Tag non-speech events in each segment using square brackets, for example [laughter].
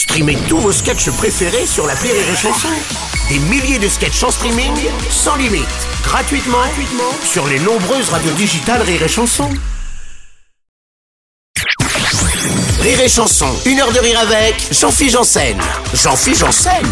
Streamez tous vos sketchs préférés sur la Rire et Chanson. Des milliers de sketchs en streaming, sans limite, gratuitement, gratuitement sur les nombreuses radios digitales Rire et Chanson. Rire et Chanson, une heure de rire avec Jean-Philippe Janssen. Jean-Philippe Janssen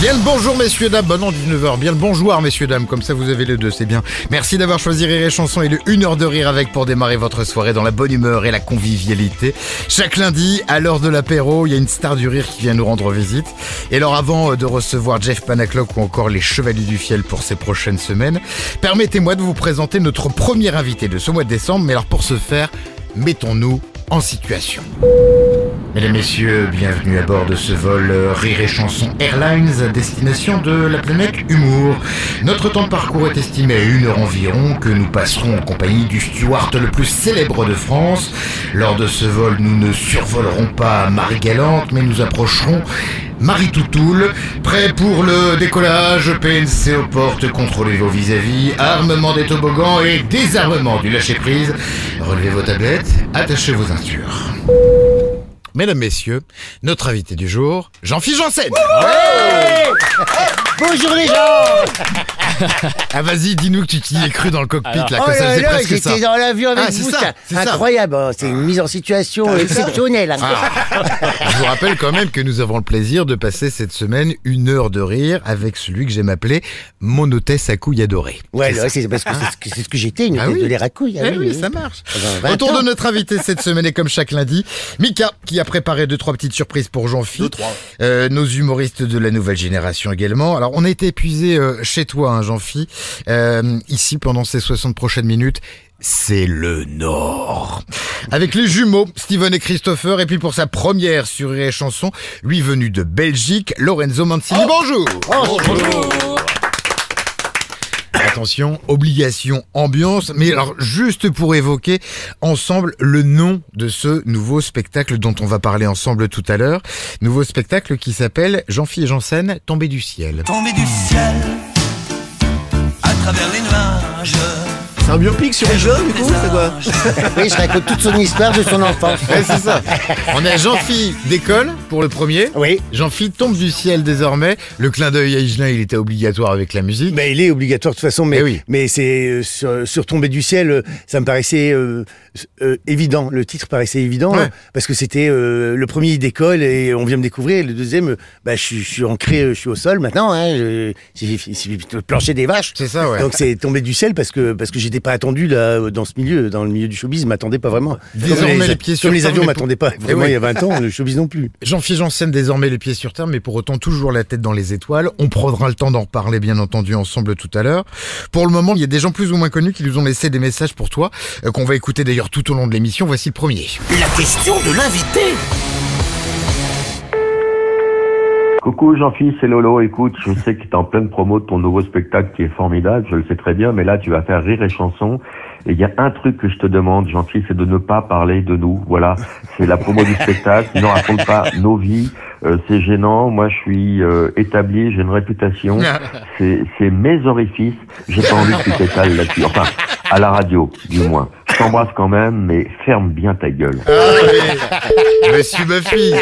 Bien le bonjour messieurs dames, bon non 19h, bien le bonjour messieurs dames, comme ça vous avez les deux, c'est bien. Merci d'avoir choisi Rire et Chanson et le 1 heure de rire avec pour démarrer votre soirée dans la bonne humeur et la convivialité. Chaque lundi, à l'heure de l'apéro, il y a une star du rire qui vient nous rendre visite. Et alors avant euh, de recevoir Jeff Panaclock ou encore les Chevaliers du Fiel pour ces prochaines semaines, permettez-moi de vous présenter notre premier invité de ce mois de décembre, mais alors pour ce faire, mettons-nous en situation. Mesdames, Messieurs, bienvenue à bord de ce vol Rire et Chanson Airlines destination de la planète Humour. Notre temps de parcours est estimé à une heure environ que nous passerons en compagnie du steward le plus célèbre de France. Lors de ce vol, nous ne survolerons pas Marie-Galante, mais nous approcherons Marie Toutoul, prêt pour le décollage, PNC aux portes, contrôlez vos vis-à-vis, armement des toboggans et désarmement du lâcher-prise. Relevez vos tablettes, attachez vos ceintures. Mesdames, Messieurs, notre invité du jour, Jean-Philippe Janssen Bonjour les gens Ah vas-y, dis-nous que tu t'y es cru dans le cockpit, là, Oh que ça là faisait là, presque ça. j'étais dans l'avion avec Ah, c'est vous, ça, c'est c'est ça. incroyable, Oh, c'est une mise en situation exceptionnelle. hein. Je vous rappelle quand même que nous avons le plaisir de passer cette semaine une heure de rire avec celui que j'aime appeler mon hôtesse à couilles adorée. Ouais, là, c'est parce que c'est ce que, c'est ce que j'étais, une Ah tête oui. de l'air à couilles. ah Eh oui, ça marche. Pendant 20 Autour de notre invité cette semaine et comme chaque lundi, Mika qui a préparé deux trois petites surprises pour Jean-Philippe. Euh, nos humoristes de la nouvelle génération également. Alors on a été épuisé euh, chez toi, hein, Jean-Philippe. Euh, ici pendant ces 60 prochaines minutes. C'est le Nord. Avec les jumeaux, Steven et Christopher, et puis pour sa première sur Rire et Chanson, lui venu de Belgique, Lorenzo Mancini. Bonjour Attention, obligation, ambiance, mais alors juste pour évoquer ensemble le nom de ce nouveau spectacle dont on va parler ensemble tout à l'heure. Nouveau spectacle qui s'appelle Jean-Philippe Janssen, Tombé du ciel. tombé du ciel à travers les nuages. C'est un biopic sur les jeunes, du coup, c'est quoi Oui, je raconte toute son histoire de son enfance. Ouais, c'est ça. On a Jean-Philippe d'école pour le premier. Oui. Jean-Philippe tombe du ciel désormais. Le clin d'œil à Higelin, il était obligatoire avec la musique. Mais il est obligatoire de toute façon, mais, Eh oui. mais c'est euh, sur, sur Tombé du ciel, euh, ça me paraissait euh, évident. Le titre paraissait évident Ouais. euh, parce que c'était le premier d'école et on vient me découvrir. Le deuxième, bah, je, suis- je suis ancré, je suis au sol maintenant. Hein, j'ai planché des vaches. C'est ça, ouais. Donc c'est tombé du ciel parce que parce que j'étais pas attendu là dans ce milieu, dans le milieu du showbiz, ils m'attendaient pas vraiment. Désormais, les pieds sur comme les avions m'attendaient pas Eh vraiment oui. il y a 20 ans, le showbiz non plus. Jean-Philippe Janssen désormais les pieds sur terre, mais pour autant toujours la tête dans les étoiles. On prendra le temps d'en reparler bien entendu ensemble tout à l'heure. Pour le moment, il y a des gens plus ou moins connus qui nous ont laissé des messages pour toi, euh, qu'on va écouter d'ailleurs tout au long de l'émission. Voici le premier. La question de l'invité Coucou Jean-Philippe, c'est Lolo. Écoute, je sais que tu es en pleine promo de ton nouveau spectacle qui est formidable, je le sais très bien, mais là tu vas faire rire et chanson. Et il y a un truc que je te demande, Jean-Philippe, c'est de ne pas parler de nous. Voilà, c'est la promo du spectacle. Ne raconte pas nos vies. Euh, c'est gênant. Moi, je suis euh, établi, j'ai une réputation. C'est, c'est mes orifices. J'ai pas envie que tu t'étales là-dessus. Enfin, à la radio, du moins. Je t'embrasse quand même, mais ferme bien ta gueule. Monsieur Buffy,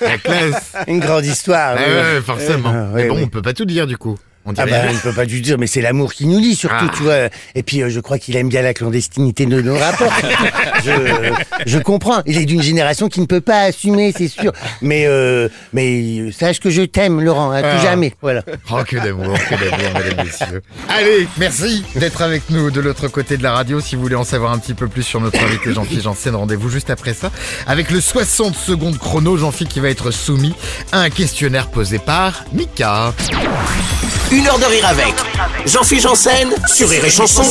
la classe. Une grande histoire. Ah oui. ouais, forcément. Euh, mais ouais, bon, on peut pas tout dire du coup. On Ah bah, on ne peut pas du dire, mais c'est l'amour qui nous lie surtout, Ah. tu vois. Et puis euh, je crois qu'il aime bien la clandestinité de nos rapports. [laughs] je, je comprends. Il est d'une génération qui ne peut pas assumer, c'est sûr. Mais euh, mais euh, sache que je t'aime, Laurent, à tout Ah. jamais. Voilà. Oh, que d'amour, que d'amour, mesdames, messieurs. Allez, merci d'être avec nous de l'autre côté de la radio. Si vous voulez en savoir un petit peu plus sur notre invité Jean-Philippe Janssen, rendez-vous juste après ça. Avec le 60 secondes chrono, Jean-Philippe qui va être soumis à un questionnaire posé par Mika. Une heure de rire avec Jean-Philippe Janssen sur Rire et Chanson.